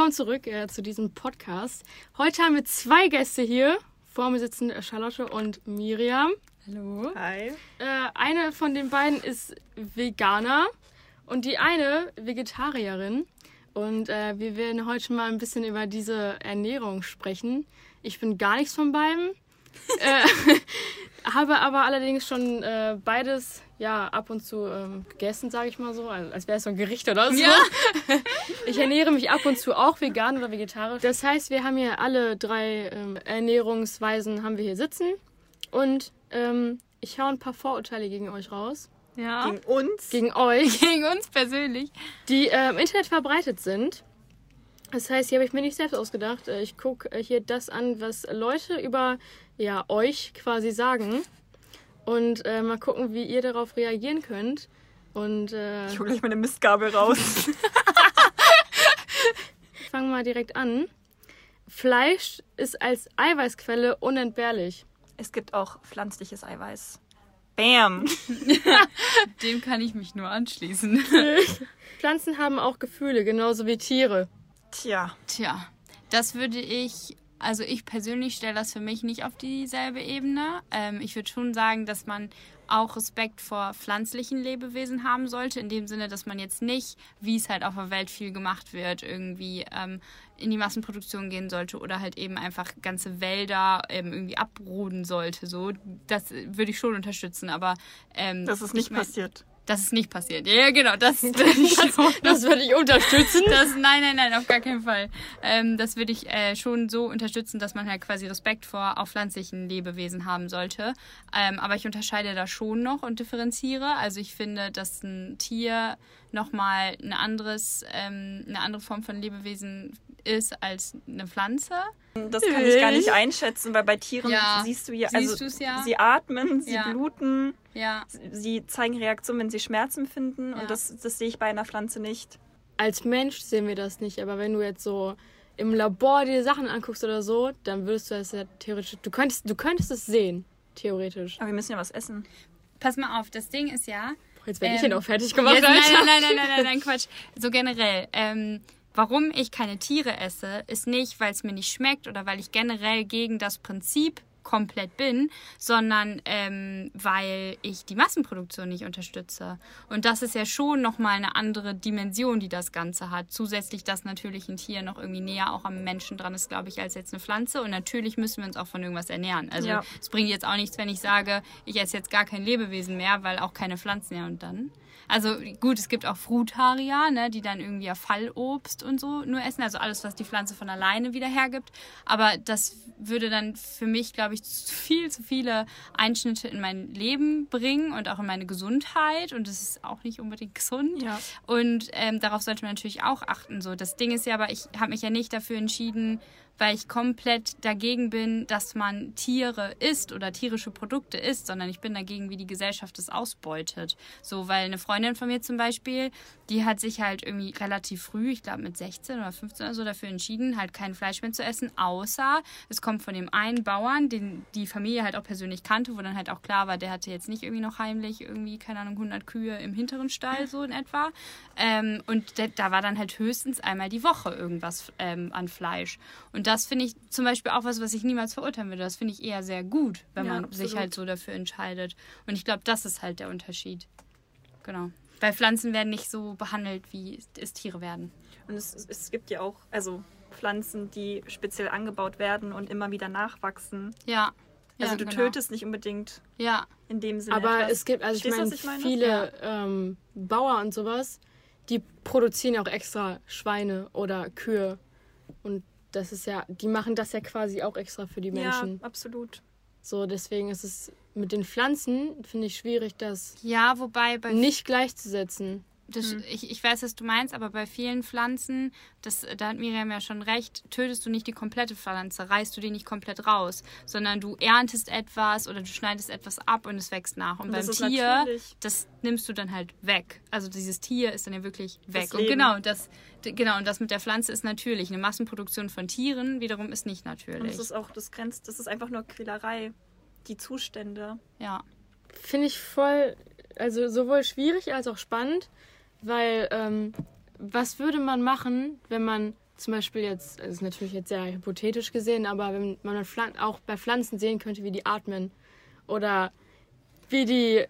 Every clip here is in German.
willkommen zurück äh, zu diesem Podcast. Heute haben wir zwei Gäste hier. Vor mir sitzen Charlotte und Miriam. Hallo. Hi. Äh, eine von den beiden ist Veganer und die eine Vegetarierin. Und äh, wir werden heute mal ein bisschen über diese Ernährung sprechen. Ich bin gar nichts von beiden. Äh, habe aber allerdings schon äh, beides ja ab und zu ähm, gegessen, sage ich mal so, also, als wäre es so ein Gericht oder so. Ja. Ich ernähre mich ab und zu auch vegan oder vegetarisch. Das heißt, wir haben hier alle drei ähm, Ernährungsweisen haben wir hier sitzen und ähm, ich hau ein paar Vorurteile gegen euch raus, Ja. Gegen uns. gegen euch, Gegen uns persönlich. die äh, im Internet verbreitet sind. Das heißt, hier habe ich mir nicht selbst ausgedacht. Äh, Ich gucke äh, hier das an, was Leute über ja, euch quasi sagen. Und äh, mal gucken, wie ihr darauf reagieren könnt. Und äh, Ich hole gleich meine Mistgabel raus. fangen wir mal direkt an. Fleisch ist als Eiweißquelle unentbehrlich. es gibt auch pflanzliches Eiweiß. Bam. Dem kann ich mich nur anschließen. Pflanzen haben auch Gefühle, genauso wie Tiere. Tja. Tja, das würde ich, also ich persönlich stelle das für mich nicht auf dieselbe Ebene. Ähm, ich würde schon sagen, dass man auch Respekt vor pflanzlichen Lebewesen haben sollte, in dem Sinne, dass man jetzt nicht, wie es halt auf der Welt viel gemacht wird, irgendwie ähm, in die Massenproduktion gehen sollte oder halt eben einfach ganze Wälder ähm, irgendwie abroden sollte. So, das würde ich schon unterstützen, aber ähm, Das ist nicht ich mein- passiert. Das ist nicht passiert. Ja, genau, das, das, schon. Das würde ich unterstützen. Das, nein, nein, nein, auf gar keinen Fall. Ähm, das würde ich äh, schon so unterstützen, dass man halt quasi Respekt vor auch pflanzlichen Lebewesen haben sollte. Ähm, aber ich unterscheide da schon noch und differenziere. Also ich finde, dass ein Tier nochmal ein anderes, ähm, eine andere Form von Lebewesen ist als eine Pflanze. Das kann ich gar nicht einschätzen, weil bei Tieren Ja. siehst du ja, Siehst also ja? sie atmen, sie Ja. bluten, Ja, sie zeigen Reaktionen, wenn sie Schmerzen finden Ja. und das, das sehe ich bei einer Pflanze nicht. Als Mensch sehen wir das nicht, aber wenn du jetzt so im Labor dir Sachen anguckst oder so, dann würdest du das ja theoretisch. Du könntest, du könntest es sehen, theoretisch. Aber wir müssen ja was essen. pass mal auf, das Ding ist ja, Jetzt werde ich Ähm, ihn auch fertig gemacht, nein, nein, nein, nein, nein, Quatsch. So generell. Ähm, warum ich keine Tiere esse, ist nicht, weil es mir nicht schmeckt oder weil ich generell gegen das Prinzip komplett bin, sondern ähm, weil ich die Massenproduktion nicht unterstütze. Und das ist ja schon nochmal eine andere Dimension, die das Ganze hat. Zusätzlich, dass natürlich ein Tier noch irgendwie näher auch am Menschen dran ist, glaube ich, als jetzt eine Pflanze. Und natürlich müssen wir uns auch von irgendwas ernähren. Also Ja. es bringt jetzt auch nichts, wenn ich sage, ich esse jetzt gar kein Lebewesen mehr, weil auch keine Pflanzen mehr und dann. Also gut, es gibt auch Frutarier, ne, die dann irgendwie ja Fallobst und so nur essen, also alles, was die Pflanze von alleine wieder hergibt. Aber das würde dann für mich, glaube ich, zu viel zu viele Einschnitte in mein Leben bringen und auch in meine Gesundheit. Und das ist auch nicht unbedingt gesund. Ja. Und ähm, darauf sollte man natürlich auch achten. So, das Ding ist ja, aber ich habe mich ja nicht dafür entschieden, weil ich komplett dagegen bin, dass man Tiere isst oder tierische Produkte isst, sondern ich bin dagegen, wie die Gesellschaft es ausbeutet. So, weil eine Freundin von mir zum Beispiel, die hat sich halt irgendwie relativ früh, ich glaube mit 16 oder 15 oder so, dafür entschieden, halt kein Fleisch mehr zu essen, außer es kommt von dem einen Bauern, den die Familie halt auch persönlich kannte, wo dann halt auch klar war, der hatte jetzt nicht irgendwie noch heimlich irgendwie, keine Ahnung, 100 Kühe im hinteren Stall, so in etwa. Ähm, und da, da war dann halt höchstens einmal die Woche irgendwas ähm, an Fleisch. Und das finde ich zum Beispiel auch was, was ich niemals verurteilen würde. Das finde ich eher sehr gut, wenn Ja, man absolut. sich halt so dafür entscheidet. Und ich glaube, das ist halt der Unterschied. Genau. Weil Pflanzen werden nicht so behandelt, wie es Tiere werden. Und es, es gibt ja auch also Pflanzen, die speziell angebaut werden und immer wieder nachwachsen. Ja. Also ja, du genau. tötest nicht unbedingt Ja, in dem Sinne Aber etwas. es gibt, also ich was ich meine? viele ähm, Bauer und sowas, die produzieren auch extra Schweine oder Kühe. Und das ist ja, die machen das ja quasi auch extra für die Menschen. Ja, absolut. So, deswegen ist es mit den Pflanzen, finde ich, schwierig, das ja, wobei bei nicht gleichzusetzen. Das, ich, ich weiß, was du meinst, aber bei vielen Pflanzen, das, da hat Miriam ja schon recht, tötest du nicht die komplette Pflanze, reißt du die nicht komplett raus, sondern du erntest etwas oder du schneidest etwas ab und es wächst nach. Und, Und beim das Tier, natürlich- das nimmst du dann halt weg. Also dieses Tier ist dann ja wirklich weg. Und genau, das, genau, und das mit der Pflanze ist natürlich. Eine Massenproduktion von Tieren wiederum ist nicht Und natürlich. es ist auch, das grenzt, das ist einfach nur Quälerei. Die Zustände. ja. Finde ich voll, also sowohl schwierig als auch spannend, weil ähm, was würde man machen, wenn man zum Beispiel jetzt, das ist natürlich jetzt sehr hypothetisch gesehen, aber wenn man auch bei Pflanzen sehen könnte, wie die atmen oder wie die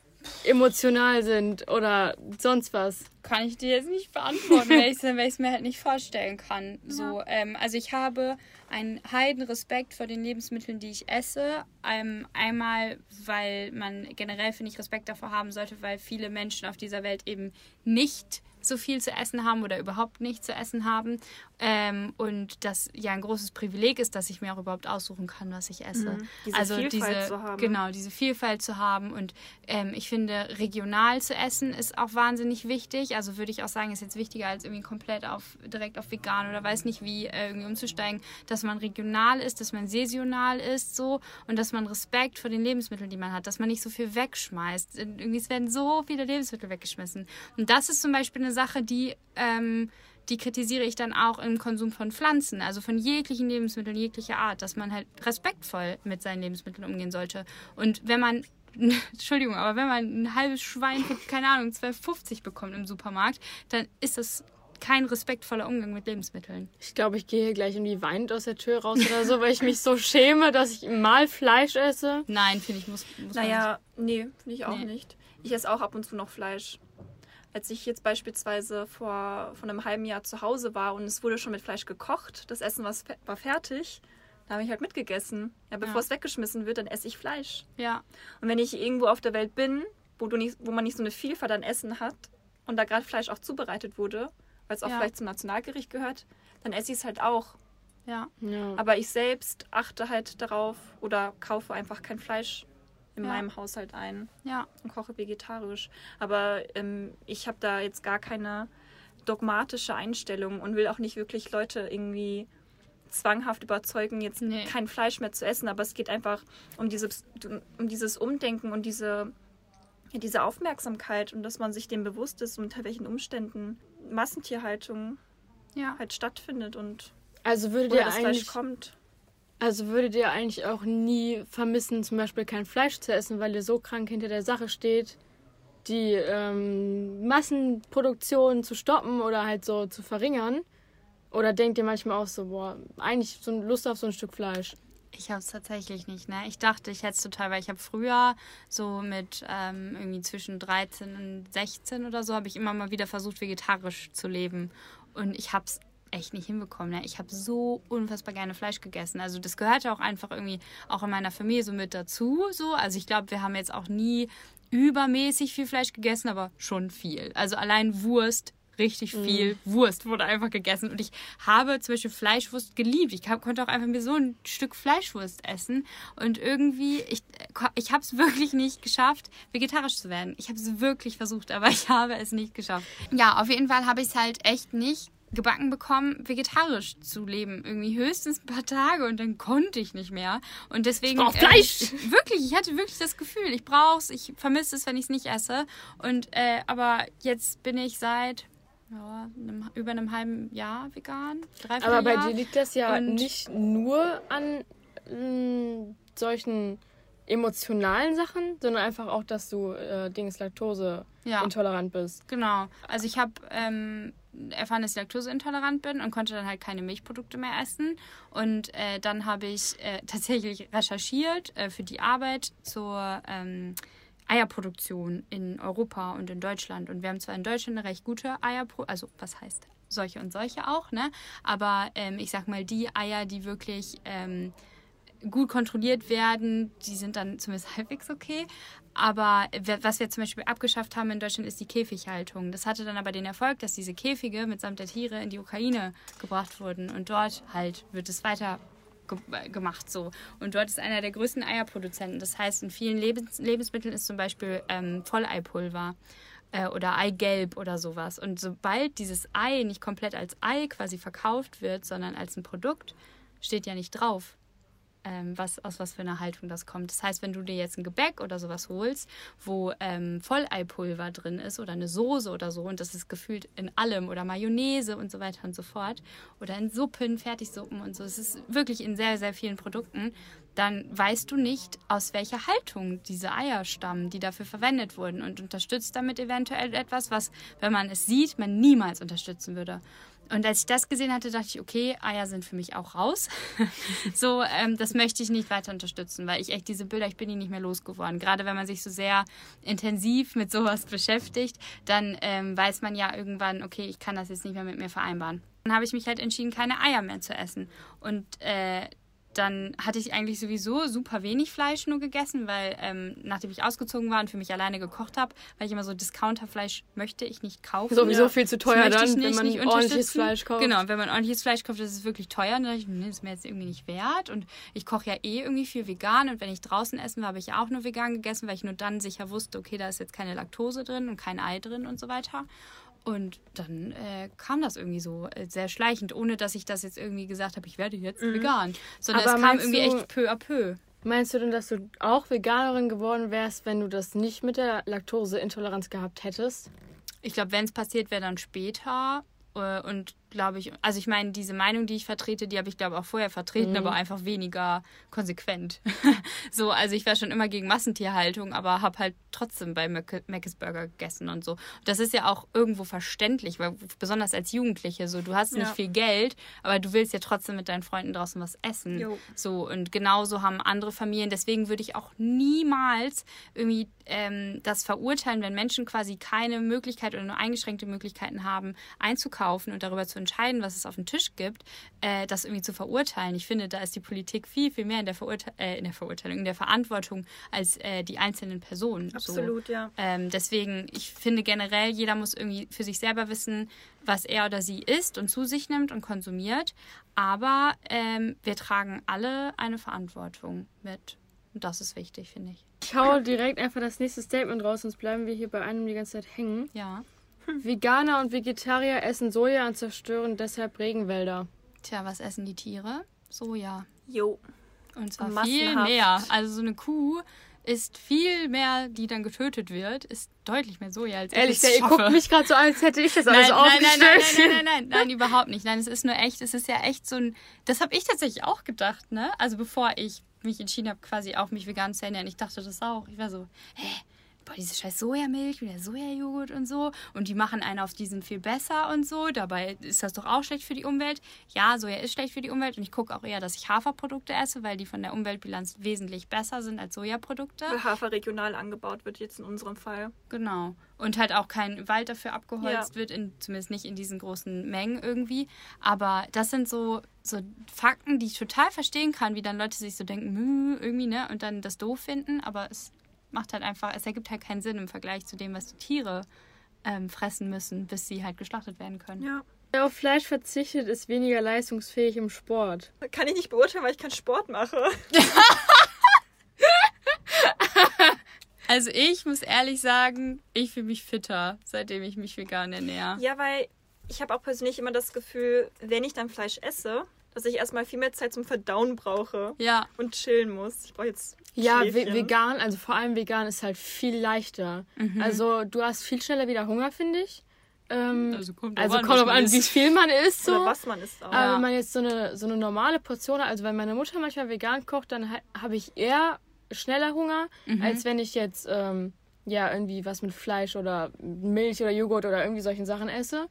emotional sind oder sonst was. Kann ich dir jetzt nicht beantworten, weil ich es mir halt nicht vorstellen kann. Ja. So, ähm, also ich habe einen heiden Respekt vor den Lebensmitteln, die ich esse. Ähm, einmal, weil man generell, finde ich, Respekt davor haben sollte, weil viele Menschen auf dieser Welt eben nicht so viel zu essen haben oder überhaupt nicht zu essen haben. Ähm, und das ja ein großes Privileg ist, dass ich mir auch überhaupt aussuchen kann, was ich esse. Mhm, diese also Vielfalt diese, zu haben. Genau, diese Vielfalt zu haben. Und ähm, ich finde, regional zu essen ist auch wahnsinnig wichtig. Also würde ich auch sagen, ist jetzt wichtiger als irgendwie komplett auf direkt auf vegan oder weiß nicht wie äh, irgendwie umzusteigen, dass man regional ist, dass man saisonal ist so und dass man Respekt vor den Lebensmitteln, die man hat, dass man nicht so viel wegschmeißt. Irgendwie es werden so viele Lebensmittel weggeschmissen. Und das ist zum Beispiel eine Sache, die ähm, die kritisiere ich dann auch im Konsum von Pflanzen, also von jeglichen Lebensmitteln jeglicher Art, dass man halt respektvoll mit seinen Lebensmitteln umgehen sollte. Und wenn man Entschuldigung, aber wenn man ein halbes Schwein für, keine Ahnung, 12,50 bekommt im Supermarkt, dann ist das kein respektvoller Umgang mit Lebensmitteln. Ich glaube, ich gehe hier gleich irgendwie weinend aus der Tür raus oder so, weil ich mich so schäme, dass ich mal Fleisch esse. Nein, finde ich, muss, muss Naja, nee, finde ich auch nee. nicht. Ich esse auch ab und zu noch Fleisch als ich jetzt beispielsweise vor, vor einem halben Jahr zu Hause war und es wurde schon mit Fleisch gekocht, das Essen war, war fertig, da habe ich halt mitgegessen. Ja, bevor ja. es weggeschmissen wird, dann esse ich Fleisch. Ja. Und wenn ich irgendwo auf der Welt bin, wo, du nicht, wo man nicht so eine Vielfalt an Essen hat und da gerade Fleisch auch zubereitet wurde, weil es auch ja. vielleicht zum Nationalgericht gehört, dann esse ich es halt auch. Ja. ja. Aber ich selbst achte halt darauf oder kaufe einfach kein Fleisch in ja. meinem Haushalt ein ja. und koche vegetarisch. Aber ähm, ich habe da jetzt gar keine dogmatische Einstellung und will auch nicht wirklich Leute irgendwie zwanghaft überzeugen, jetzt nee. kein Fleisch mehr zu essen. Aber es geht einfach um dieses, um dieses Umdenken und diese, ja, diese Aufmerksamkeit und dass man sich dem bewusst ist, unter welchen Umständen Massentierhaltung ja. halt stattfindet und also würde dir das eigentlich, Fleisch kommt. Also würdet ihr eigentlich auch nie vermissen, zum Beispiel kein Fleisch zu essen, weil ihr so krank hinter der Sache steht, die ähm, Massenproduktion zu stoppen oder halt so zu verringern? Oder denkt ihr manchmal auch so, boah, eigentlich so Lust auf so ein Stück Fleisch? Ich habe es tatsächlich nicht. Ne? Ich dachte, ich hätte es total, weil ich habe früher so mit ähm, irgendwie zwischen 13 und 16 oder so, habe ich immer mal wieder versucht, vegetarisch zu leben. Und ich habe es echt nicht hinbekommen. Ne? Ich habe so unfassbar gerne Fleisch gegessen. Also das gehörte auch einfach irgendwie auch in meiner Familie so mit dazu. So. Also ich glaube, wir haben jetzt auch nie übermäßig viel Fleisch gegessen, aber schon viel. Also allein Wurst, richtig mhm. viel mm. Wurst wurde einfach gegessen. Und ich habe zum Beispiel Fleischwurst geliebt. Ich konnte auch einfach mir so ein Stück Fleischwurst essen. Und irgendwie, ich, ich habe es wirklich nicht geschafft, vegetarisch zu werden. Ich habe es wirklich versucht, aber ich habe es nicht geschafft. Ja, auf jeden Fall habe ich es halt echt nicht gebacken bekommen, vegetarisch zu leben. Irgendwie höchstens ein paar Tage und dann konnte ich nicht mehr. Und deswegen. Ich brauch Fleisch! Äh, wirklich, ich hatte wirklich das Gefühl, ich brauch's, ich vermisse es, wenn ich es nicht esse. Und äh, aber jetzt bin ich seit ja, einem, über einem halben Jahr vegan. Aber bei Jahr. dir liegt das ja und nicht nur an mh, mm, solchen emotionalen Sachen, sondern einfach auch, dass du äh, Dings Laktose ja. intolerant bist. Genau. Also ich habe ähm, erfahren, dass ich laktoseintolerant bin und konnte dann halt keine Milchprodukte mehr essen. Und äh, dann habe ich äh, tatsächlich recherchiert äh, für die Arbeit zur ähm, Eierproduktion in Europa und in Deutschland. Und wir haben zwar in Deutschland eine recht gute Eierproduktion, also was heißt solche und solche auch, ne? Aber ähm, ich sag mal, die Eier, die wirklich ähm, gut kontrolliert werden, die sind dann zumindest halbwegs okay. Aber was wir zum Beispiel abgeschafft haben in Deutschland ist die Käfighaltung. Das hatte dann aber den Erfolg, dass diese Käfige mitsamt der Tiere in die Ukraine gebracht wurden. Und dort halt wird es weiter gemacht so. Und dort ist einer der größten Eierproduzenten. Das heißt, in vielen Lebens Lebensmitteln ist zum Beispiel ähm, Volleipulver äh, oder Eigelb oder sowas. Und sobald dieses Ei nicht komplett als Ei quasi verkauft wird, sondern als ein Produkt, steht ja nicht drauf, ähm, was, aus was für einer Haltung das kommt. Das heißt, wenn du dir jetzt ein Gebäck oder sowas holst, wo ähm, Volleipulver drin ist oder eine Soße oder so und das ist gefühlt in allem oder Mayonnaise und so weiter und so fort oder in Suppen, Fertigsuppen und so, es ist wirklich in sehr, sehr vielen Produkten, dann weißt du nicht, aus welcher Haltung diese Eier stammen, die dafür verwendet wurden und unterstützt damit eventuell etwas, was, wenn man es sieht, man niemals unterstützen würde. Und als ich das gesehen hatte, dachte ich, okay, Eier sind für mich auch raus. so, ähm, das möchte ich nicht weiter unterstützen, weil ich echt diese Bilder, ich bin die nicht mehr losgeworden. Gerade wenn man sich so sehr intensiv mit sowas beschäftigt, dann ähm, weiß man ja irgendwann, okay, ich kann das jetzt nicht mehr mit mir vereinbaren. Dann habe ich mich halt entschieden, keine Eier mehr zu essen. Und äh, dann hatte ich eigentlich sowieso super wenig Fleisch nur gegessen, weil ähm, nachdem ich ausgezogen war und für mich alleine gekocht habe, weil ich immer so Discounterfleisch möchte ich nicht kaufen. Sowieso viel zu teuer dann, nicht, wenn man nicht ordentliches Fleisch kauft. Genau, wenn man ordentliches Fleisch kauft, das ist wirklich teuer. Und dann dachte ich, nee, das ist mir jetzt irgendwie nicht wert. Und ich koche ja eh irgendwie viel vegan. Und wenn ich draußen essen war, habe ich ja auch nur vegan gegessen, weil ich nur dann sicher wusste, okay, da ist jetzt keine Laktose drin und kein Ei drin und so weiter. Und dann äh, kam das irgendwie so äh, sehr schleichend, ohne dass ich das jetzt irgendwie gesagt habe, ich werde jetzt mhm. vegan. Sondern Aber es kam irgendwie du, echt peu à peu. Meinst du denn, dass du auch Veganerin geworden wärst, wenn du das nicht mit der Laktoseintoleranz gehabt hättest? Ich glaube, wenn es passiert wäre, dann später. Äh, und glaube ich, also ich meine, diese Meinung, die ich vertrete, die habe ich glaube auch vorher vertreten, mhm. aber einfach weniger konsequent. so, also ich war schon immer gegen Massentierhaltung, aber habe halt trotzdem bei Mc's Burger gegessen und so. Das ist ja auch irgendwo verständlich, weil besonders als Jugendliche so, du hast nicht ja. viel Geld, aber du willst ja trotzdem mit deinen Freunden draußen was essen. Jo. So und genauso haben andere Familien. Deswegen würde ich auch niemals irgendwie ähm, das verurteilen, wenn Menschen quasi keine Möglichkeit oder nur eingeschränkte Möglichkeiten haben, einzukaufen und darüber zu entscheiden, was es auf dem Tisch gibt, äh, das irgendwie zu verurteilen. Ich finde, da ist die Politik viel, viel mehr in der, Verurte äh, in der Verurteilung, in der Verantwortung als äh, die einzelnen Personen. Absolut, so. ja. Ähm, deswegen, ich finde generell, jeder muss irgendwie für sich selber wissen, was er oder sie isst und zu sich nimmt und konsumiert. Aber ähm, wir tragen alle eine Verantwortung mit. Und das ist wichtig, finde ich. Ich hau direkt einfach das nächste Statement raus, sonst bleiben wir hier bei einem die ganze Zeit hängen. Ja. Veganer und Vegetarier essen Soja und zerstören deshalb Regenwälder. Tja, was essen die Tiere? Soja. Jo. Und zwar Massenhaft. viel mehr. Also so eine Kuh ist viel mehr, die dann getötet wird, ist deutlich mehr Soja als Ehrlich, ich ihr guckt mich gerade so an, als hätte ich das alles nein, aufgestellt. Nein, nein, nein, nein, nein, nein, nein, überhaupt nicht. Nein, es ist nur echt, es ist ja echt so ein, das habe ich tatsächlich auch gedacht, ne? Also bevor ich mich entschieden habe, quasi auf mich vegan zu ernähren, ich dachte das auch. Ich war so, hä, boah, diese scheiß Sojamilch und der Sojajoghurt und so. Und die machen einen auf diesen viel besser und so. Dabei ist das doch auch schlecht für die Umwelt. Ja, Soja ist schlecht für die Umwelt. Und ich gucke auch eher, dass ich Haferprodukte esse, weil die von der Umweltbilanz wesentlich besser sind als Sojaprodukte. Weil Hafer regional angebaut wird, jetzt in unserem Fall. Genau. Und halt auch kein Wald dafür abgeholzt ja. wird, in, zumindest nicht in diesen großen Mengen irgendwie. Aber das sind so, so Fakten, die ich total verstehen kann, wie dann Leute sich so denken, irgendwie, ne? Und dann das doof finden. Aber es macht halt einfach, es ergibt halt keinen Sinn im Vergleich zu dem, was die Tiere ähm, fressen müssen, bis sie halt geschlachtet werden können. Ja. Wer auf Fleisch verzichtet, ist weniger leistungsfähig im Sport. Kann ich nicht beurteilen, weil ich keinen Sport mache. also ich muss ehrlich sagen, ich fühle mich fitter, seitdem ich mich vegan ernähre. Ja, weil ich habe auch persönlich immer das Gefühl, wenn ich dann Fleisch esse, dass ich erstmal viel mehr Zeit zum Verdauen brauche. Ja. Und chillen muss. Ich brauche jetzt. Ja, vegan, also vor allem vegan ist halt viel leichter. Mhm. Also du hast viel schneller wieder Hunger, finde ich. Ähm, also kommt also an, kommt an, wie viel man isst. So. Oder was man isst auch. Aber wenn man jetzt so eine, so eine normale Portion hat, also wenn meine Mutter manchmal vegan kocht, dann habe ich eher schneller Hunger, mhm. als wenn ich jetzt ähm, ja irgendwie was mit Fleisch oder Milch oder Joghurt oder irgendwie solchen Sachen esse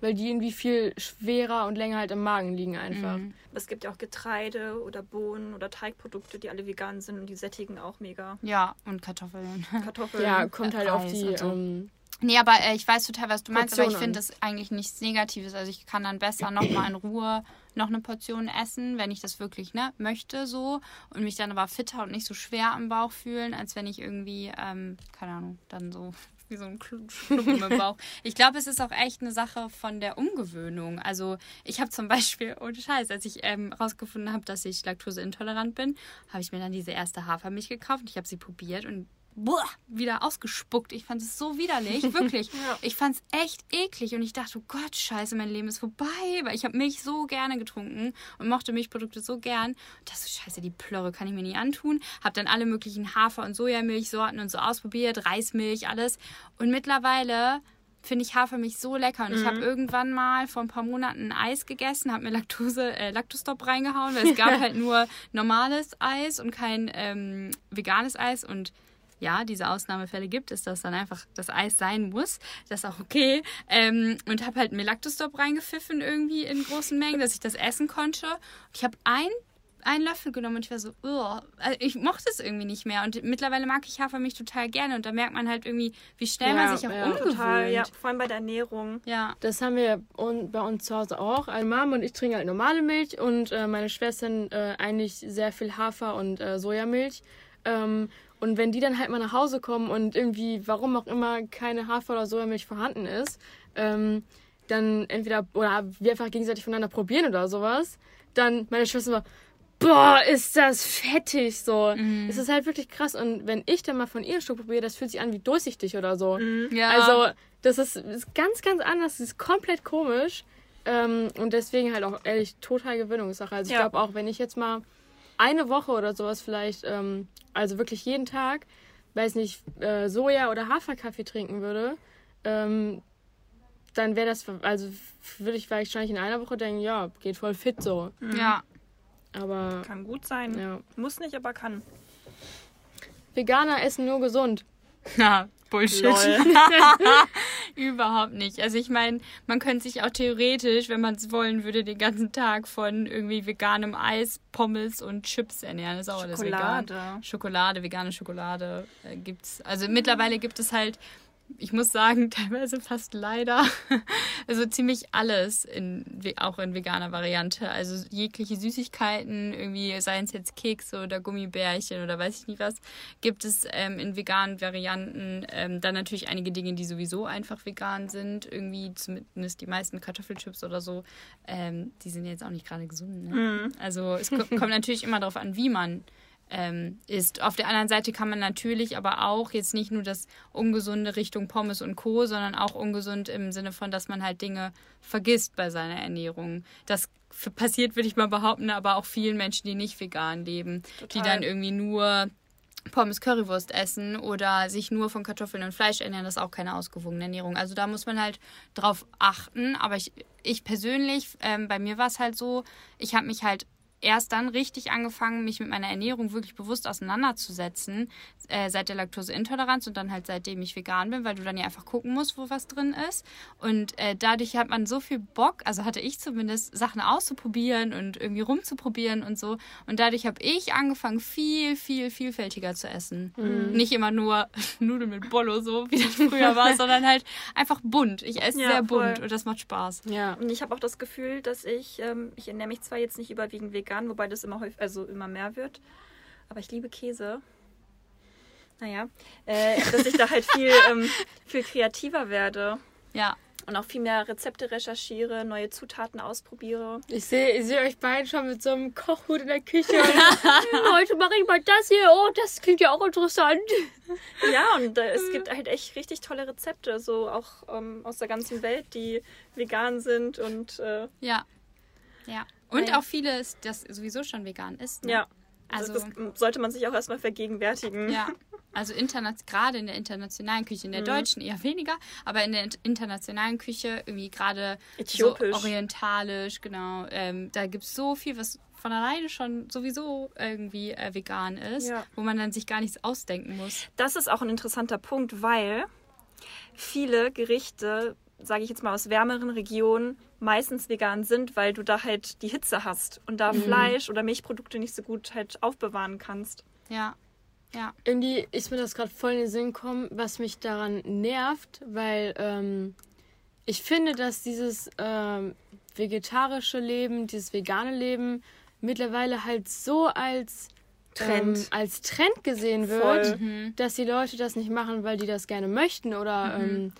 weil die irgendwie viel schwerer und länger halt im Magen liegen einfach. Mhm. Es gibt ja auch Getreide oder Bohnen oder Teigprodukte, die alle vegan sind und die sättigen auch mega. Ja, und Kartoffeln. Kartoffeln. Ja, kommt halt auf die. So. Ähm, nee, aber äh, ich weiß total, was du meinst, aber ich finde das eigentlich nichts Negatives. Also ich kann dann besser nochmal in Ruhe noch eine Portion essen, wenn ich das wirklich ne, möchte so und mich dann aber fitter und nicht so schwer am Bauch fühlen, als wenn ich irgendwie, ähm, keine Ahnung, dann so wie so ein Klumpen im Bauch. Ich glaube, es ist auch echt eine Sache von der Umgewöhnung. Also ich habe zum Beispiel, ohne Scheiß, als ich ähm, rausgefunden habe, dass ich laktoseintolerant bin, habe ich mir dann diese erste Hafermilch gekauft und ich habe sie probiert und boah, wieder ausgespuckt. Ich fand es so widerlich, wirklich. ja. Ich fand es echt eklig und ich dachte, oh Gott, scheiße, mein Leben ist vorbei, weil ich habe Milch so gerne getrunken und mochte Milchprodukte so gern. Und das so, scheiße, die Plörre kann ich mir nie antun. Habe dann alle möglichen Hafer- und Sojamilchsorten und so ausprobiert, Reismilch, alles. Und mittlerweile finde ich Hafermilch so lecker. Und mhm. ich habe irgendwann mal vor ein paar Monaten Eis gegessen, habe mir Laktose, äh, Lactostop reingehauen, weil es gab halt nur normales Eis und kein ähm, veganes Eis. Und ja, diese Ausnahmefälle gibt, ist, dass dann einfach das Eis sein muss. Das ist auch okay. Ähm, und habe halt Melactostop reingepfiffen irgendwie in großen Mengen, dass ich das essen konnte. Ich habe ein einen Löffel genommen und ich war so, oh, ich mochte es irgendwie nicht mehr. Und mittlerweile mag ich Hafermilch total gerne und da merkt man halt irgendwie, wie schnell ja, man sich auch ja. umgewöhnt. Total, ja, vor allem bei der Ernährung. Ja. Das haben wir bei uns zu Hause auch. Also Mom und ich trinken halt normale Milch und äh, meine Schwestern äh, eigentlich sehr viel Hafer und äh, Sojamilch. Ähm, und wenn die dann halt mal nach Hause kommen und irgendwie, warum auch immer, keine Hafer- oder Sojamilch vorhanden ist, ähm, dann entweder, oder wir einfach gegenseitig voneinander probieren oder sowas, dann meine Schwester war, boah, ist das fettig so. Mhm. Es ist halt wirklich krass. Und wenn ich dann mal von ihr ein Stück probiere, das fühlt sich an wie durchsichtig oder so. Mhm. Ja. Also, das ist, ist, ganz, ganz anders. Das ist komplett komisch. Ähm, und deswegen halt auch ehrlich total Gewöhnungssache. Also, ich ja. glaube auch, wenn ich jetzt mal eine Woche oder sowas vielleicht, ähm, also wirklich jeden Tag, weiß nicht, äh, Soja- oder Haferkaffee trinken würde, ähm, dann wäre das, also würde ich wahrscheinlich in einer Woche denken, ja, geht voll fit so. Mhm. Ja. Aber. Kann gut sein. Ja. Muss nicht, aber kann. Veganer essen nur gesund. Na, Bullshit. Überhaupt nicht. Also ich meine, man könnte sich auch theoretisch, wenn man es wollen würde, den ganzen Tag von irgendwie veganem Eis, Pommes und Chips ernähren. Das ist auch alles vegan. Schokolade, vegane Schokolade äh, gibt's. Also mittlerweile gibt es halt ich muss sagen, teilweise fast leider, also ziemlich alles, in, auch in veganer Variante. Also jegliche Süßigkeiten, irgendwie, seien es jetzt Kekse oder Gummibärchen oder weiß ich nicht was, gibt es ähm, in veganen Varianten. Ähm, dann natürlich einige Dinge, die sowieso einfach vegan sind. Irgendwie zumindest die meisten Kartoffelchips oder so, ähm, die sind jetzt auch nicht gerade gesund. Ne? Mhm. Also es kommt natürlich immer darauf an, wie man ist. Auf der anderen Seite kann man natürlich aber auch jetzt nicht nur das Ungesunde Richtung Pommes und Co., sondern auch ungesund im Sinne von, dass man halt Dinge vergisst bei seiner Ernährung. Das passiert, würde ich mal behaupten, aber auch vielen Menschen, die nicht vegan leben, Total. die dann irgendwie nur Pommes Currywurst essen oder sich nur von Kartoffeln und Fleisch ernähren, das ist auch keine ausgewogene Ernährung. Also da muss man halt drauf achten. Aber ich, ich persönlich, ähm, bei mir war es halt so, ich habe mich halt erst dann richtig angefangen, mich mit meiner Ernährung wirklich bewusst auseinanderzusetzen, äh, seit der Laktoseintoleranz und dann halt seitdem ich vegan bin, weil du dann ja einfach gucken musst, wo was drin ist. Und äh, dadurch hat man so viel Bock, also hatte ich zumindest, Sachen auszuprobieren und irgendwie rumzuprobieren und so. Und dadurch habe ich angefangen, viel, viel vielfältiger zu essen. Mhm. Nicht immer nur Nudeln mit Bollo, so wie das früher war, sondern halt einfach bunt. Ich esse ja, sehr voll. bunt und das macht Spaß. Ja. Und ich habe auch das Gefühl, dass ich, ähm, ich ernähre mich zwar jetzt nicht überwiegend vegan, vegan, wobei das immer häufig, also immer mehr wird. Aber ich liebe Käse. Naja, äh, dass ich da halt viel, ähm, viel kreativer werde. Ja. Und auch viel mehr Rezepte recherchiere, neue Zutaten ausprobiere. Ich sehe ich seh euch beiden schon mit so einem Kochhut in der Küche. Heute mache ich mal das hier. Oh, das klingt ja auch interessant. Ja, und äh, es gibt halt echt richtig tolle Rezepte, so auch ähm, aus der ganzen Welt, die vegan sind und. Äh, ja. Ja. Und auch vieles, das sowieso schon vegan ist. Ne? Ja. Also, also das sollte man sich auch erstmal vergegenwärtigen. Ja. Also gerade in der internationalen Küche, in der mhm. deutschen eher weniger, aber in der internationalen Küche irgendwie gerade so orientalisch, genau. Ähm, da gibt es so viel, was von alleine schon sowieso irgendwie äh, vegan ist, ja. wo man dann sich gar nichts ausdenken muss. Das ist auch ein interessanter Punkt, weil viele Gerichte sage ich jetzt mal, aus wärmeren Regionen meistens vegan sind, weil du da halt die Hitze hast und da mhm. Fleisch oder Milchprodukte nicht so gut halt aufbewahren kannst. Ja. Ja. Irgendwie ist mir das gerade voll in den Sinn gekommen, was mich daran nervt, weil ähm, ich finde, dass dieses ähm, vegetarische Leben, dieses vegane Leben mittlerweile halt so als Trend. Ähm, als Trend gesehen wird, mhm. dass die Leute das nicht machen, weil die das gerne möchten oder mhm. ähm,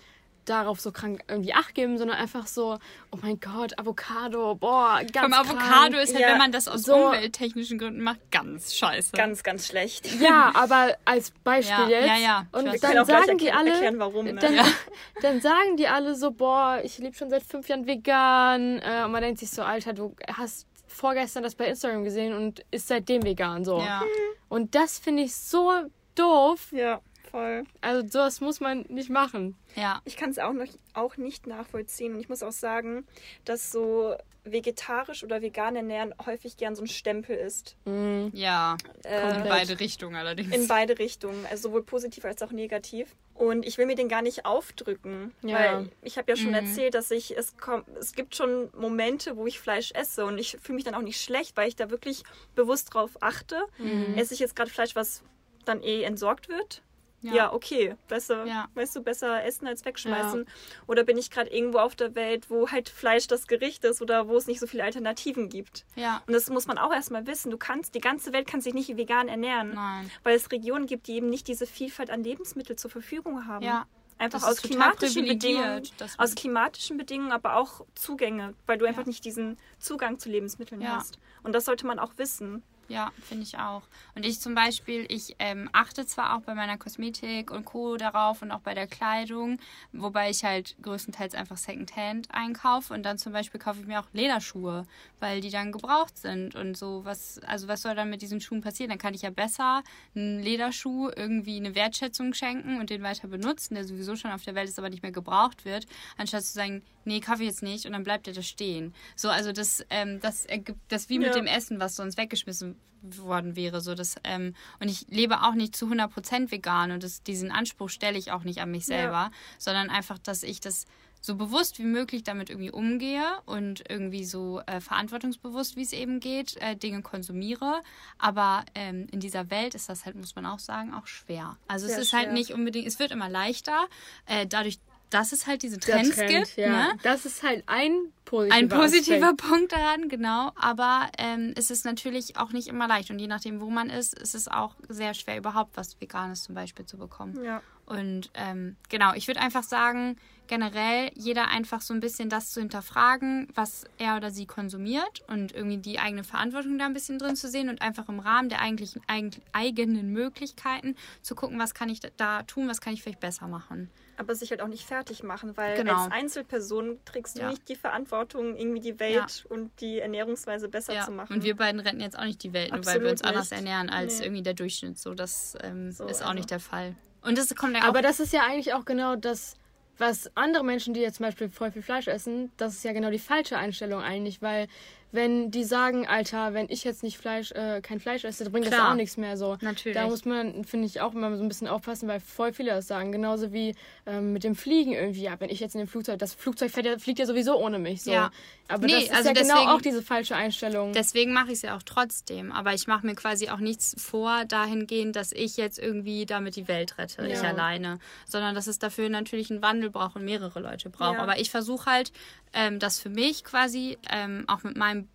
darauf so krank irgendwie Acht geben, sondern einfach so, oh mein Gott, Avocado, boah, ganz Vom Avocado ist halt, ja, wenn man das aus so umwelttechnischen Gründen macht, ganz scheiße. Ganz, ganz schlecht. Ja, aber als Beispiel ja, jetzt. Ja, ja. Und dann sagen die alle, erklären, warum, ne? dann, ja. dann, sagen die alle so, boah, ich lebe schon seit fünf Jahren vegan. Äh, und man denkt sich so, Alter, du hast vorgestern das bei Instagram gesehen und ist seitdem vegan so. Ja. Und das finde ich so doof. Ja voll. Also sowas muss man nicht machen. Ja. Ich kann es auch, noch, auch nicht nachvollziehen. Und ich muss auch sagen, dass so vegetarisch oder vegan ernähren häufig gern so ein Stempel ist. Mhm. Ja. Äh, in beide Richtungen allerdings. In beide Richtungen, also sowohl positiv als auch negativ. Und ich will mir den gar nicht aufdrücken, Ja. weil ich habe ja schon Mhm. erzählt, dass ich es kommt, es gibt schon Momente, wo ich Fleisch esse und ich fühle mich dann auch nicht schlecht, weil ich da wirklich bewusst drauf achte. Mhm. Esse ich jetzt gerade Fleisch, was dann eh entsorgt wird? Ja, okay, besser, Ja. weißt du, besser essen als wegschmeißen. Oder bin ich gerade irgendwo auf der Welt, wo halt Fleisch das Gericht ist oder wo es nicht so viele Alternativen gibt? Ja. Und das muss man auch erstmal wissen. Du kannst, die ganze Welt kann sich nicht vegan ernähren Nein. weil es Regionen gibt, die eben nicht diese Vielfalt an Lebensmitteln zur Verfügung haben. Ja. Einfach aus klimatischen Bedingungen, aus klimatischen Bedingungen, aber auch Zugänge, weil du einfach Ja. nicht diesen Zugang zu Lebensmitteln Ja. hast. Und das sollte man auch wissen. Ja, finde ich auch. Und ich zum Beispiel, ich ähm, achte zwar auch bei meiner Kosmetik und Co. darauf und auch bei der Kleidung, wobei ich halt größtenteils einfach Secondhand einkaufe und dann zum Beispiel kaufe ich mir auch Lederschuhe, weil die dann gebraucht sind und so. Was, also was soll dann mit diesen Schuhen passieren? Dann kann ich ja besser einen Lederschuh irgendwie eine Wertschätzung schenken und den weiter benutzen, der sowieso schon auf der Welt ist, aber nicht mehr gebraucht wird, anstatt zu sagen, nee, kaufe ich jetzt nicht und dann bleibt er da stehen. So, also das, ähm, das ergibt das wie mit Ja. dem Essen, was sonst weggeschmissen worden wäre. So das, ähm, und ich lebe auch nicht zu 100% vegan und das, diesen Anspruch stelle ich auch nicht an mich Ja. selber, sondern einfach, dass ich das so bewusst wie möglich damit irgendwie umgehe und irgendwie so äh, verantwortungsbewusst, wie es eben geht, äh, Dinge konsumiere. Aber ähm, in dieser Welt ist das halt, muss man auch sagen, auch schwer. Also es Sehr ist halt schwer. nicht unbedingt, es wird immer leichter, äh, dadurch, dass es halt diese Trends Trend, gibt. ja. Ne? Das ist halt ein positiver Ein positiver Aspekt. Punkt daran, genau. Aber ähm, es ist natürlich auch nicht immer leicht. Und je nachdem, wo man ist, ist es auch sehr schwer, überhaupt was Veganes zum Beispiel zu bekommen. Ja. Und ähm, genau, ich würde einfach sagen, generell jeder einfach so ein bisschen das zu hinterfragen, was er oder sie konsumiert und irgendwie die eigene Verantwortung da ein bisschen drin zu sehen und einfach im Rahmen der eigentlichen eig eigenen Möglichkeiten zu gucken, was kann ich da- tun, was kann ich vielleicht besser machen. Aber sich halt auch nicht fertig machen, weil Genau. als Einzelperson trägst du Ja. nicht die Verantwortung, irgendwie die Welt und die Ernährungsweise besser Ja. zu machen. Und wir beiden retten jetzt auch nicht die Welt, nur weil wir uns anders nicht. ernähren als Nee. irgendwie der Durchschnitt. So, das ähm, So, ist auch also. nicht der Fall. Und das kommt ja auch. Aber das ist ja eigentlich auch genau das, was andere Menschen, die jetzt zum Beispiel voll viel Fleisch essen, das ist ja genau die falsche Einstellung eigentlich, weil wenn die sagen, Alter, wenn ich jetzt nicht Fleisch, äh, kein Fleisch esse, dann bringt das Klar. auch nichts mehr so. Natürlich. Da muss man, finde ich, auch immer so ein bisschen aufpassen, weil voll viele das sagen. Genauso wie ähm, mit dem Fliegen irgendwie. Ja, wenn ich jetzt in dem Flugzeug, das Flugzeug fährt ja, fliegt ja sowieso ohne mich. So. Ja. Aber Nee, das ist also ja deswegen- genau auch diese falsche Einstellung. Deswegen mache ich es ja auch trotzdem. Aber ich mache mir quasi auch nichts vor, dahingehend, dass ich jetzt irgendwie damit die Welt rette, ich Ja. alleine. Sondern dass es dafür natürlich einen Wandel braucht und mehrere Leute braucht. Ja. Aber ich versuche halt, ähm, das für mich quasi ähm, auch mit meinem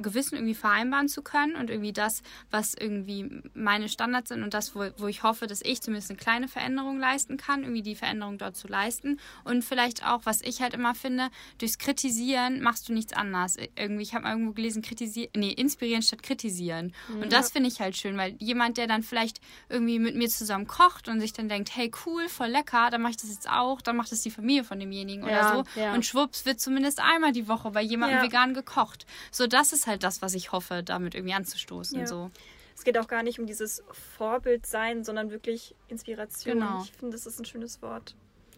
Gewissen irgendwie vereinbaren zu können und irgendwie das, was irgendwie meine Standards sind und das, wo, wo ich hoffe, dass ich zumindest eine kleine Veränderung leisten kann, irgendwie die Veränderung dort zu leisten. Und vielleicht auch, was ich halt immer finde, durchs Kritisieren machst du nichts anders. Irgendwie, ich habe mal irgendwo gelesen, kritisieren, nee, inspirieren statt kritisieren. Und das finde ich halt schön, weil jemand, der dann vielleicht irgendwie mit mir zusammen kocht und sich dann denkt, hey, cool, voll lecker, dann mache ich das jetzt auch, dann macht das die Familie von demjenigen Ja, oder so. ja. Und schwupps wird zumindest einmal die Woche bei jemandem Ja. vegan gekocht. So, das ist halt das, was ich hoffe, damit irgendwie anzustoßen. Ja. So. es geht auch gar nicht um dieses Vorbild sein, sondern wirklich Inspiration. Genau. Ich finde, das ist ein schönes Wort.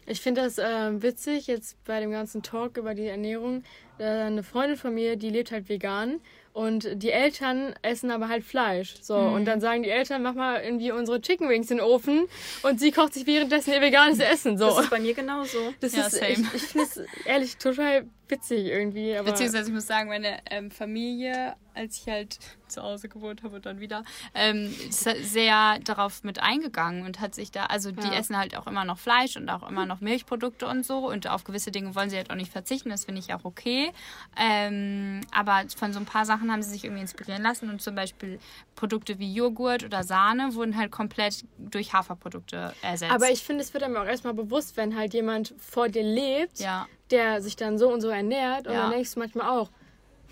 Ich finde das ähm, witzig, jetzt bei dem ganzen Talk über die Ernährung. Äh, eine Freundin von mir, die lebt halt vegan und die Eltern essen aber halt Fleisch. So, Mhm. und dann sagen die Eltern, mach mal irgendwie unsere Chicken Wings in den Ofen und sie kocht sich währenddessen ihr veganes Essen. So. Das ist bei mir genauso. Das Ja, ist, same. ich, ich finde es ehrlich total witzig irgendwie. Aber Beziehungsweise ich muss sagen, meine ähm, Familie, als ich halt zu Hause gewohnt habe und dann wieder, ähm, ist sehr darauf mit eingegangen und hat sich da, also die Ja. essen halt auch immer noch Fleisch und auch immer noch Milchprodukte und so und auf gewisse Dinge wollen sie halt auch nicht verzichten, das finde ich auch okay. Ähm, aber von so ein paar Sachen haben sie sich irgendwie inspirieren lassen und zum Beispiel Produkte wie Joghurt oder Sahne wurden halt komplett durch Haferprodukte ersetzt. aber ich finde, es wird einem auch erstmal bewusst, wenn halt jemand vor dir lebt, ja, der sich dann so und so ernährt. Und Ja. dann denkst du manchmal auch,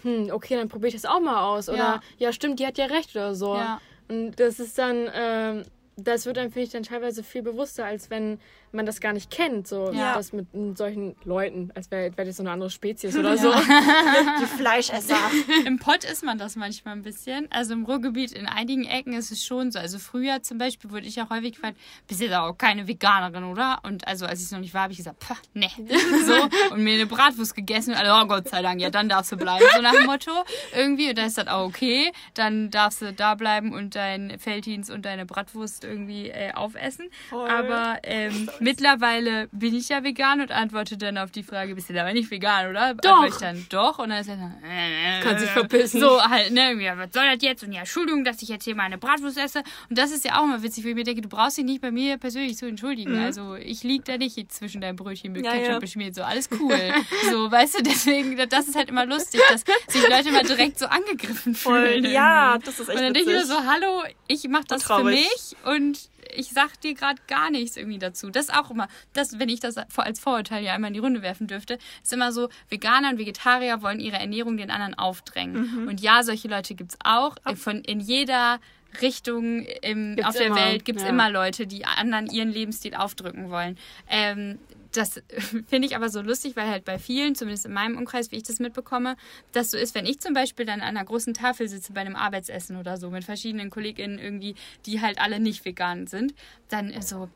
hm, okay, dann probiere ich das auch mal aus. Oder Ja. ja, stimmt, die hat ja recht oder so. Ja. Und das ist dann, ähm, das wird dann, finde ich, dann teilweise viel bewusster, als wenn man das gar nicht kennt, so ja. das mit solchen Leuten, als wäre wär das so eine andere Spezies oder so. Die Fleischesser. Im Pott ist man das manchmal ein bisschen. Also im Ruhrgebiet in einigen Ecken ist es schon so. Also früher zum Beispiel wurde ich auch häufig gefragt, bist du da auch keine Veganerin, oder? Und also als ich es noch nicht war, habe ich gesagt, pah, ne. So, und mir eine Bratwurst gegessen und alle, oh Gott sei Dank, ja, dann darfst du bleiben. So nach dem Motto. Irgendwie, und dann ist das auch okay. Dann darfst du da bleiben und dein Felddienst und deine Bratwurst irgendwie äh, aufessen. Voll. Aber ähm, mittlerweile bin ich ja vegan und antworte dann auf die Frage, bist du aber nicht vegan, oder? Doch. Ich dann doch. Und dann ist er dann, äh, kann sich verpissen. So halt, ne, ja, was soll das jetzt? Und ja, Entschuldigung, dass ich jetzt hier meine Bratwurst esse. Und das ist ja auch mal witzig, wo ich mir denke, du brauchst dich nicht bei mir persönlich zu entschuldigen. Mhm. Also ich lieg da nicht zwischen deinen Brötchen mit ja, Ketchup ja. beschmiert. So, alles cool. so, weißt du, deswegen, das ist halt immer lustig, dass sich Leute mal direkt so angegriffen fühlen. Ja, das ist echt Und dann denke ich mir so, hallo, ich mach das für mich und ich sag dir gerade gar nichts irgendwie dazu. Das ist auch immer, das, wenn ich das als Vorurteil ja einmal in die Runde werfen dürfte, ist immer so, Veganer und Vegetarier wollen ihre Ernährung den anderen aufdrängen. Mhm. Und ja, solche Leute gibt es auch. Von, in jeder Richtung im, auf der immer. Welt gibt es ja. immer Leute, die anderen ihren Lebensstil aufdrücken wollen. Ähm, das finde ich aber so lustig, weil halt bei vielen, zumindest in meinem Umkreis, wie ich das mitbekomme, das so ist, wenn ich zum Beispiel dann an einer großen Tafel sitze bei einem Arbeitsessen oder so mit verschiedenen KollegInnen irgendwie, die halt alle nicht vegan sind, dann so,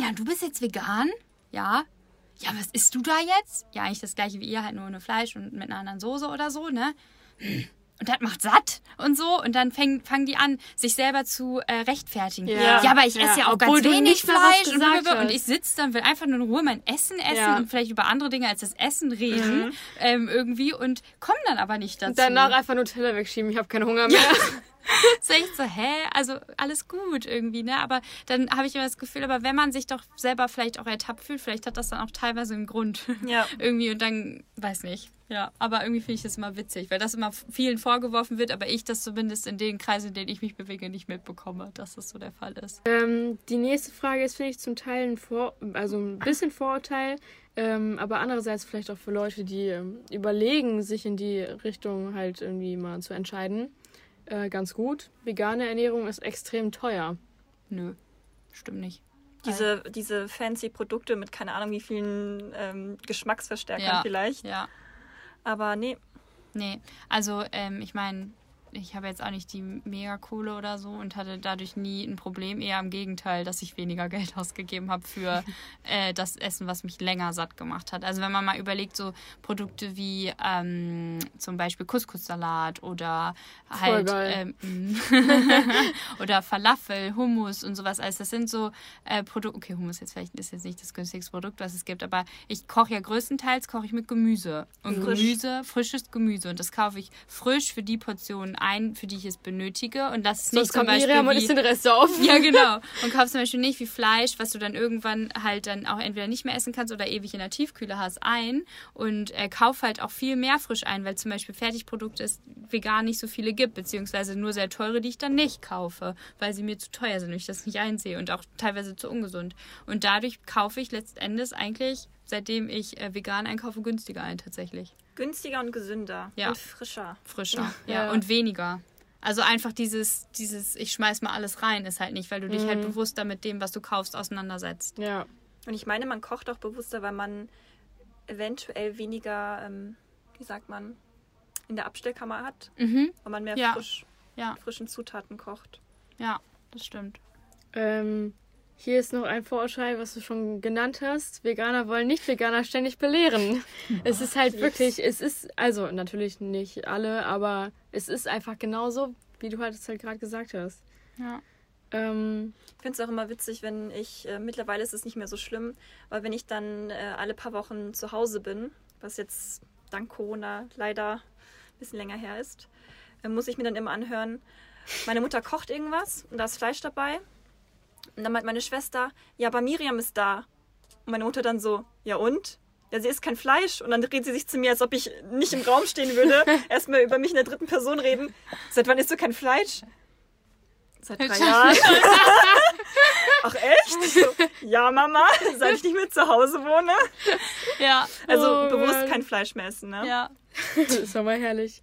ja, du bist jetzt vegan? Ja. Ja, was isst du da jetzt? Ja, eigentlich das gleiche wie ihr, halt nur ohne Fleisch und mit einer anderen Soße oder so, ne? Und das macht satt und so. Und dann fängen, fangen die an, sich selber zu äh, rechtfertigen. Ja. ja, aber ich esse ja, auch Obwohl ganz wenig Fleisch und, und ich sitze dann, will einfach nur in Ruhe mein Essen essen ja. und vielleicht über andere Dinge als das Essen reden mhm. ähm, irgendwie und komme dann aber nicht dazu. Danach einfach nur Teller wegschieben, ich habe keinen Hunger mehr. So echt so, hä? Also alles gut irgendwie, ne? Aber dann habe ich immer das Gefühl, aber wenn man sich doch selber vielleicht auch ertappt fühlt, vielleicht hat das dann auch teilweise einen Grund. Ja. irgendwie und dann, weiß nicht. Ja, aber irgendwie finde ich das immer witzig, weil das immer vielen vorgeworfen wird, aber ich das zumindest in den Kreisen, in denen ich mich bewege, nicht mitbekomme, dass das so der Fall ist. Ähm, die nächste Frage ist, finde ich, zum Teil ein Vor also ein bisschen Vorurteil, ähm, aber andererseits vielleicht auch für Leute, die ähm, überlegen, sich in die Richtung halt irgendwie mal zu entscheiden, äh, ganz gut. Vegane Ernährung ist extrem teuer. Nö, stimmt nicht. Diese, diese fancy Produkte mit keine Ahnung wie vielen ähm, Geschmacksverstärkern ja, vielleicht. Ja. Aber nee. Nee, also ähm, ich meine, ich habe jetzt auch nicht die Megakohle oder so und hatte dadurch nie ein Problem. Eher im Gegenteil, dass ich weniger Geld ausgegeben habe für äh, das Essen, was mich länger satt gemacht hat. Also wenn man mal überlegt, so Produkte wie ähm, zum Beispiel Couscous-Salat oder halt ähm, oder Falafel, Hummus und sowas. Also das sind so äh, Produkte. Okay, Hummus jetzt vielleicht ist jetzt nicht das günstigste Produkt, was es gibt, aber ich koche ja größtenteils koche ich mit Gemüse und Frisch. Gemüse, frisches Gemüse und das kaufe ich frisch für die Portionen ein, für die ich es benötige und das ist nicht zum Beispiel Miriam und den Rest auf. Ja, genau. Und kaufst zum Beispiel nicht wie Fleisch, was du dann irgendwann halt dann auch entweder nicht mehr essen kannst oder ewig in der Tiefkühle hast, ein und äh, kauf halt auch viel mehr frisch ein, weil zum Beispiel Fertigprodukte es vegan nicht so viele gibt, beziehungsweise nur sehr teure, die ich dann nicht kaufe, weil sie mir zu teuer sind und ich das nicht einsehe und auch teilweise zu ungesund. Und dadurch kaufe ich letztendlich eigentlich seitdem ich äh, vegan einkaufe, günstiger ein tatsächlich. Günstiger und gesünder. Ja. Und frischer. Frischer, ja. ja. Und weniger. Also einfach dieses, dieses, ich schmeiß mal alles rein, ist halt nicht, weil du dich halt mhm. halt bewusster mit dem, was du kaufst, auseinandersetzt. Ja. Und ich meine, man kocht auch bewusster, weil man eventuell weniger, ähm, wie sagt man, in der Abstellkammer hat. Mhm. Weil man mehr ja. frisch, ja. frischen Zutaten kocht. Ja, das stimmt. Ähm, hier ist noch ein Vorurteil, was du schon genannt hast. Veganer wollen Nicht-Veganer ständig belehren. Oh, es ist halt wirklich, es ist, also natürlich nicht alle, aber es ist einfach genauso, wie du halt es halt gerade gesagt hast. Ja. Ähm, ich finde es auch immer witzig, wenn ich, äh, mittlerweile ist es nicht mehr so schlimm, weil wenn ich dann äh, alle paar Wochen zu Hause bin, was jetzt dank Corona leider ein bisschen länger her ist, äh, muss ich mir dann immer anhören, meine Mutter kocht irgendwas und da ist Fleisch dabei und dann meint meine Schwester, ja, aber Miriam ist da. Und meine Mutter dann so, ja und? Ja, sie isst kein Fleisch. Und dann dreht sie sich zu mir, als ob ich nicht im Raum stehen würde. Erstmal über mich in der dritten Person reden. Seit wann isst du kein Fleisch? Seit drei Jahren. Ach echt? So, ja, Mama, seit ich nicht mehr zu Hause wohne. Ja. Also oh, bewusst Mann. kein Fleisch mehr essen, ne? Ja. Das ist aber herrlich.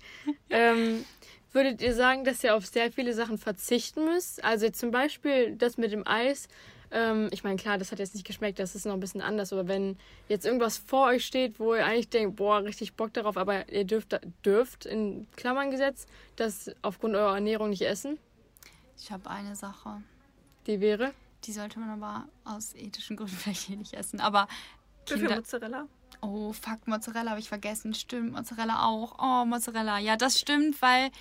ähm, Würdet ihr sagen, dass ihr auf sehr viele Sachen verzichten müsst? Also zum Beispiel das mit dem Eis. ähm, ich meine, klar, das hat jetzt nicht geschmeckt, das ist noch ein bisschen anders, aber wenn jetzt irgendwas vor euch steht, wo ihr eigentlich denkt, boah, richtig Bock darauf, aber ihr dürft, dürft in Klammern gesetzt, das aufgrund eurer Ernährung nicht essen? Ich habe eine Sache. Die wäre? Die sollte man aber aus ethischen Gründen vielleicht hier nicht essen. Aber Kinder... Mozzarella? Oh, fuck, Mozzarella habe ich vergessen. Stimmt, Mozzarella auch. Oh, Mozzarella. Ja, das stimmt, weil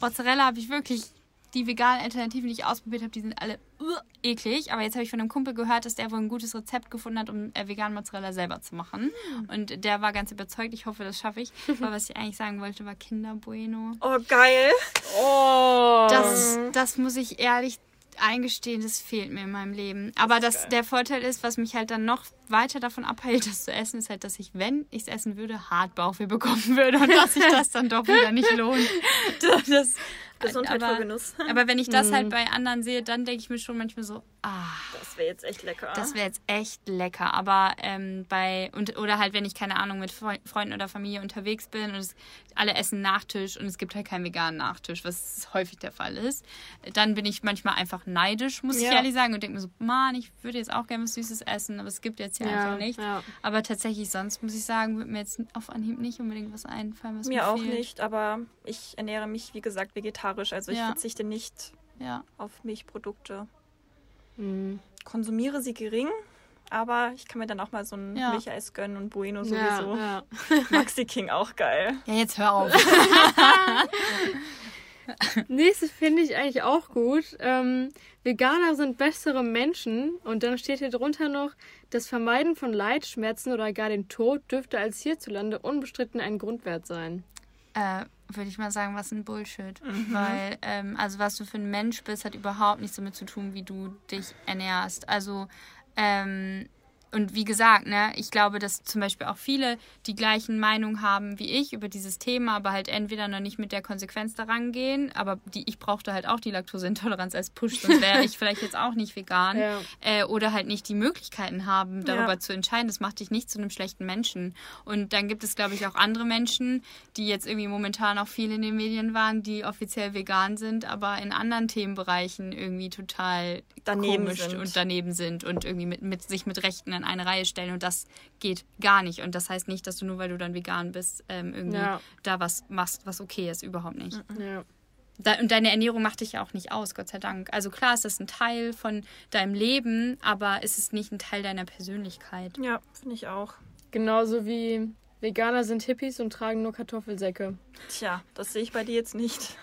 Mozzarella habe ich wirklich die veganen Alternativen, die ich ausprobiert habe, die sind alle uh, eklig. Aber jetzt habe ich von einem Kumpel gehört, dass der wohl ein gutes Rezept gefunden hat, um äh, veganen Mozzarella selber zu machen. Mm. Und der war ganz überzeugt. Ich hoffe, das schaffe ich. Aber was ich eigentlich sagen wollte, war Kinder Bueno. Oh, geil. Oh. Das, das muss ich ehrlich eingestehen, das fehlt mir in meinem Leben. Aber das, das der Vorteil ist, was mich halt dann noch weiter davon abhält, das zu essen, ist halt, dass ich, wenn ich es essen würde, hart Bauchweh bekommen würde und dass sich das dann doch wieder nicht lohnt. Das, Gesundheit aber, Genuss. Aber wenn ich das halt mhm. bei anderen sehe, dann denke ich mir schon manchmal so, ah. Das wäre jetzt echt lecker. Das wäre jetzt echt lecker. Aber ähm, bei, und, oder halt, wenn ich, keine Ahnung, mit Freunden oder Familie unterwegs bin und es, alle essen Nachtisch und es gibt halt keinen veganen Nachtisch, was häufig der Fall ist, dann bin ich manchmal einfach neidisch, muss ja. ich ehrlich sagen, und denke mir so, Mann, ich würde jetzt auch gerne was Süßes essen, aber es gibt jetzt hier ja, einfach nicht. Ja. Aber tatsächlich, sonst muss ich sagen, wird mir jetzt auf Anhieb nicht unbedingt was einfallen, was mir, mir auch fehlt. nicht, aber ich ernähre mich, wie gesagt, vegetarisch. Also ich verzichte nicht auf Milchprodukte. Mhm. Konsumiere sie gering, aber ich kann mir dann auch mal so ein ja. Milcheis gönnen und Bueno sowieso. Ja, ja. Maxi King auch geil. Ja, jetzt hör auf. Nächstes finde ich eigentlich auch gut. Ähm, Veganer sind bessere Menschen. Und dann steht hier drunter noch, das Vermeiden von Leid, Schmerzen oder gar den Tod dürfte als hierzulande unbestritten ein Grundwert sein. Äh, würde ich mal sagen, was ein Bullshit. Mhm. Weil, ähm, also was du für ein Mensch bist, hat überhaupt nichts damit zu tun, wie du dich ernährst. Also, ähm, und wie gesagt, ne, ich glaube, dass zum Beispiel auch viele die gleichen Meinungen haben wie ich über dieses Thema, aber halt entweder noch nicht mit der Konsequenz daran gehen, aber die, ich brauchte halt auch die Laktoseintoleranz als Push, sonst wäre ich vielleicht jetzt auch nicht vegan. Ja. Äh, oder halt nicht die Möglichkeiten haben, darüber ja. zu entscheiden. Das macht dich nicht zu einem schlechten Menschen. Und dann gibt es, glaube ich, auch andere Menschen, die jetzt irgendwie momentan auch viel in den Medien waren, die offiziell vegan sind, aber in anderen Themenbereichen irgendwie total daneben komisch sind. und daneben sind und irgendwie mit, mit sich mit Rechten an eine Reihe stellen und das geht gar nicht. Und das heißt nicht, dass du nur weil du dann vegan bist, ähm, irgendwie ja. da was machst, was okay ist, überhaupt nicht. Ja. Da, und deine Ernährung macht dich ja auch nicht aus, Gott sei Dank. Also klar ist das ein Teil von deinem Leben, aber es ist nicht ein Teil deiner Persönlichkeit. Ja, finde ich auch. Genauso wie Veganer sind Hippies und tragen nur Kartoffelsäcke. Tja, das sehe ich bei dir jetzt nicht.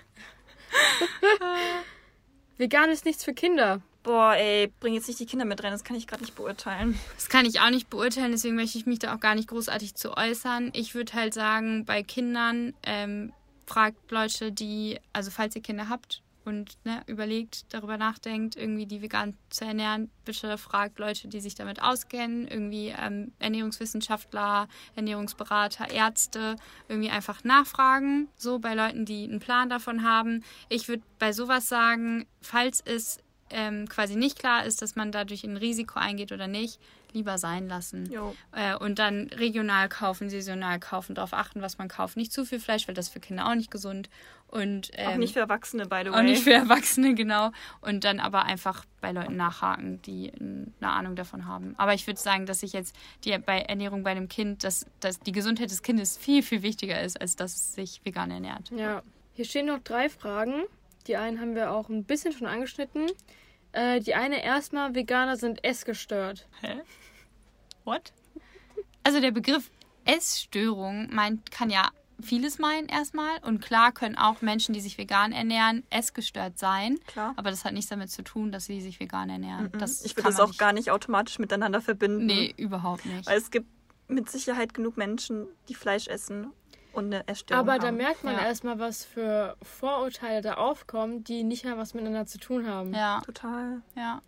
Vegan ist nichts für Kinder. Boah, ey, bring jetzt nicht die Kinder mit rein, das kann ich gerade nicht beurteilen. Das kann ich auch nicht beurteilen, deswegen möchte ich mich da auch gar nicht großartig zu äußern. Ich würde halt sagen, bei Kindern ähm, fragt Leute, die, also falls ihr Kinder habt und ne, überlegt, darüber nachdenkt, irgendwie die vegan zu ernähren, bitte fragt Leute, die sich damit auskennen, irgendwie ähm, Ernährungswissenschaftler, Ernährungsberater, Ärzte, irgendwie einfach nachfragen, so bei Leuten, die einen Plan davon haben. Ich würde bei sowas sagen, falls es ähm, quasi nicht klar ist, dass man dadurch ein Risiko eingeht oder nicht, lieber sein lassen. Äh, und dann regional kaufen, saisonal kaufen, darauf achten, was man kauft. Nicht zu viel Fleisch, weil das ist für Kinder auch nicht gesund. Und, ähm, auch nicht für Erwachsene, by the way. Auch nicht für Erwachsene, genau. Und dann aber einfach bei Leuten nachhaken, die eine Ahnung davon haben. Aber ich würde sagen, dass ich jetzt die, bei Ernährung bei einem Kind, dass, dass die Gesundheit des Kindes viel, viel wichtiger ist, als dass es sich vegan ernährt. Ja. Hier stehen noch drei Fragen. Die einen haben wir auch ein bisschen schon angeschnitten. Äh, die eine erstmal, Veganer sind essgestört. Hä? What? Also der Begriff Essstörung meint, kann ja vieles meinen erstmal. Und klar können auch Menschen, die sich vegan ernähren, essgestört sein. Klar. Aber das hat nichts damit zu tun, dass sie sich vegan ernähren. Mm -mm. ich würde das auch nicht gar nicht automatisch miteinander verbinden. Nee, überhaupt nicht. Weil es gibt mit Sicherheit genug Menschen, die Fleisch essen und eine Essstörung Aber haben. da merkt man ja. erstmal, was für Vorurteile da aufkommen, die nicht mehr was miteinander zu tun haben. Ja. Total. Ja.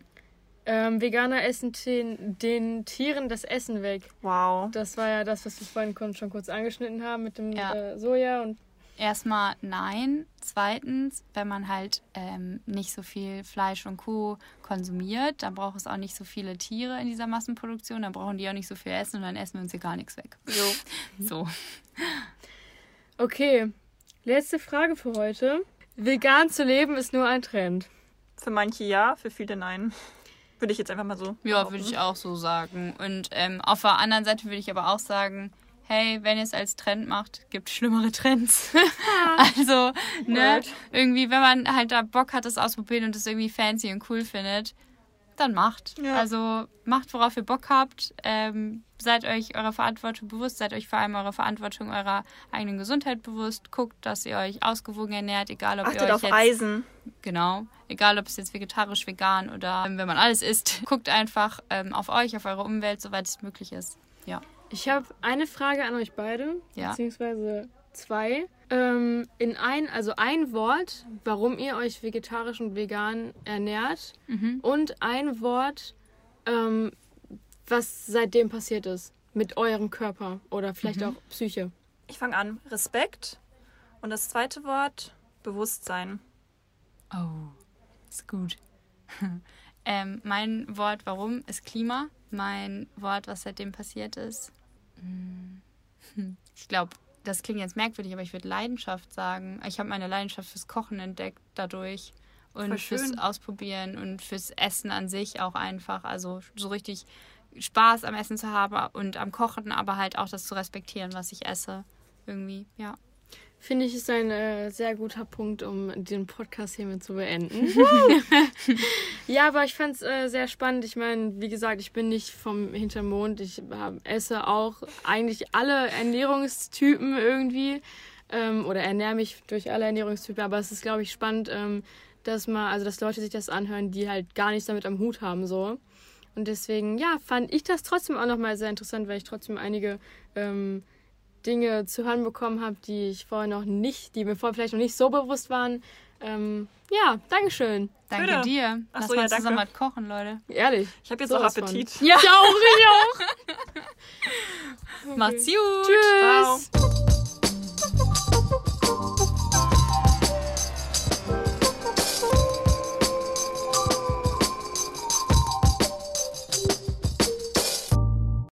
Ähm, Veganer essen den, den, Tieren das Essen weg. Wow. Das war ja das, was wir vorhin schon kurz angeschnitten haben mit dem ja. äh, Soja und. Erstmal nein. Zweitens, wenn man halt ähm, nicht so viel Fleisch und Kuh konsumiert, dann braucht es auch nicht so viele Tiere in dieser Massenproduktion, dann brauchen die auch nicht so viel Essen und dann essen wir uns hier gar nichts weg. Jo. so. Okay, letzte Frage für heute. Vegan zu leben ist nur ein Trend. Für manche ja, für viele nein. Würde ich jetzt einfach mal so. Ja, würde ich auch so sagen. Und ähm, auf der anderen Seite würde ich aber auch sagen, hey, wenn ihr es als Trend macht, gibt schlimmere Trends. also, ne, Word. irgendwie, wenn man halt da Bock hat, das ausprobieren und das irgendwie fancy und cool findet, dann macht. Ja. Also macht, worauf ihr Bock habt. Ähm, seid euch eurer Verantwortung bewusst, seid euch vor allem eurer Verantwortung eurer eigenen Gesundheit bewusst. Guckt, dass ihr euch ausgewogen ernährt, egal ob Achtet ihr euch auf jetzt, Eisen. Genau, egal ob es jetzt vegetarisch, vegan oder ähm, wenn man alles isst. Guckt einfach ähm, auf euch, auf eure Umwelt, soweit es möglich ist. Ja. Ich habe eine Frage an euch beide, ja. beziehungsweise zwei. Ähm, in ein, also ein Wort, warum ihr euch vegetarisch und vegan ernährt mhm. und ein Wort, ähm, was seitdem passiert ist mit eurem Körper oder vielleicht mhm. auch Psyche. Ich fange an. Respekt. Und das zweite Wort, Bewusstsein. Oh, ist gut. ähm, mein Wort, warum, ist Klima. Mein Wort, was seitdem passiert ist, hm. ich glaube, das klingt jetzt merkwürdig, aber ich würde Leidenschaft sagen. Ich habe meine Leidenschaft fürs Kochen entdeckt dadurch und fürs Ausprobieren und fürs Essen an sich auch einfach. Also so richtig Spaß am Essen zu haben und am Kochen, aber halt auch das zu respektieren, was ich esse. Irgendwie, ja. Finde ich, ist ein äh, sehr guter Punkt, um den Podcast hiermit zu beenden. ja, aber ich fand es äh, sehr spannend. Ich meine, wie gesagt, ich bin nicht vom Hintermond. Ich hab, esse auch eigentlich alle Ernährungstypen irgendwie ähm, oder ernähre mich durch alle Ernährungstypen. Aber es ist, glaube ich, spannend, ähm, dass man, also dass Leute sich das anhören, die halt gar nichts damit am Hut haben so. Und deswegen, ja, fand ich das trotzdem auch nochmal sehr interessant, weil ich trotzdem einige ähm, Dinge zu hören bekommen habe, die ich vorher noch nicht, die mir vorher vielleicht noch nicht so bewusst waren. Ähm, ja, Dankeschön. Danke Bitte. dir. Lass Achso, mal ja, zusammen mal kochen, Leute. Ehrlich. Ich habe jetzt so auch Appetit. Von. Ja, ich auch, ich auch. okay. Macht's gut. Tschüss. Ciao.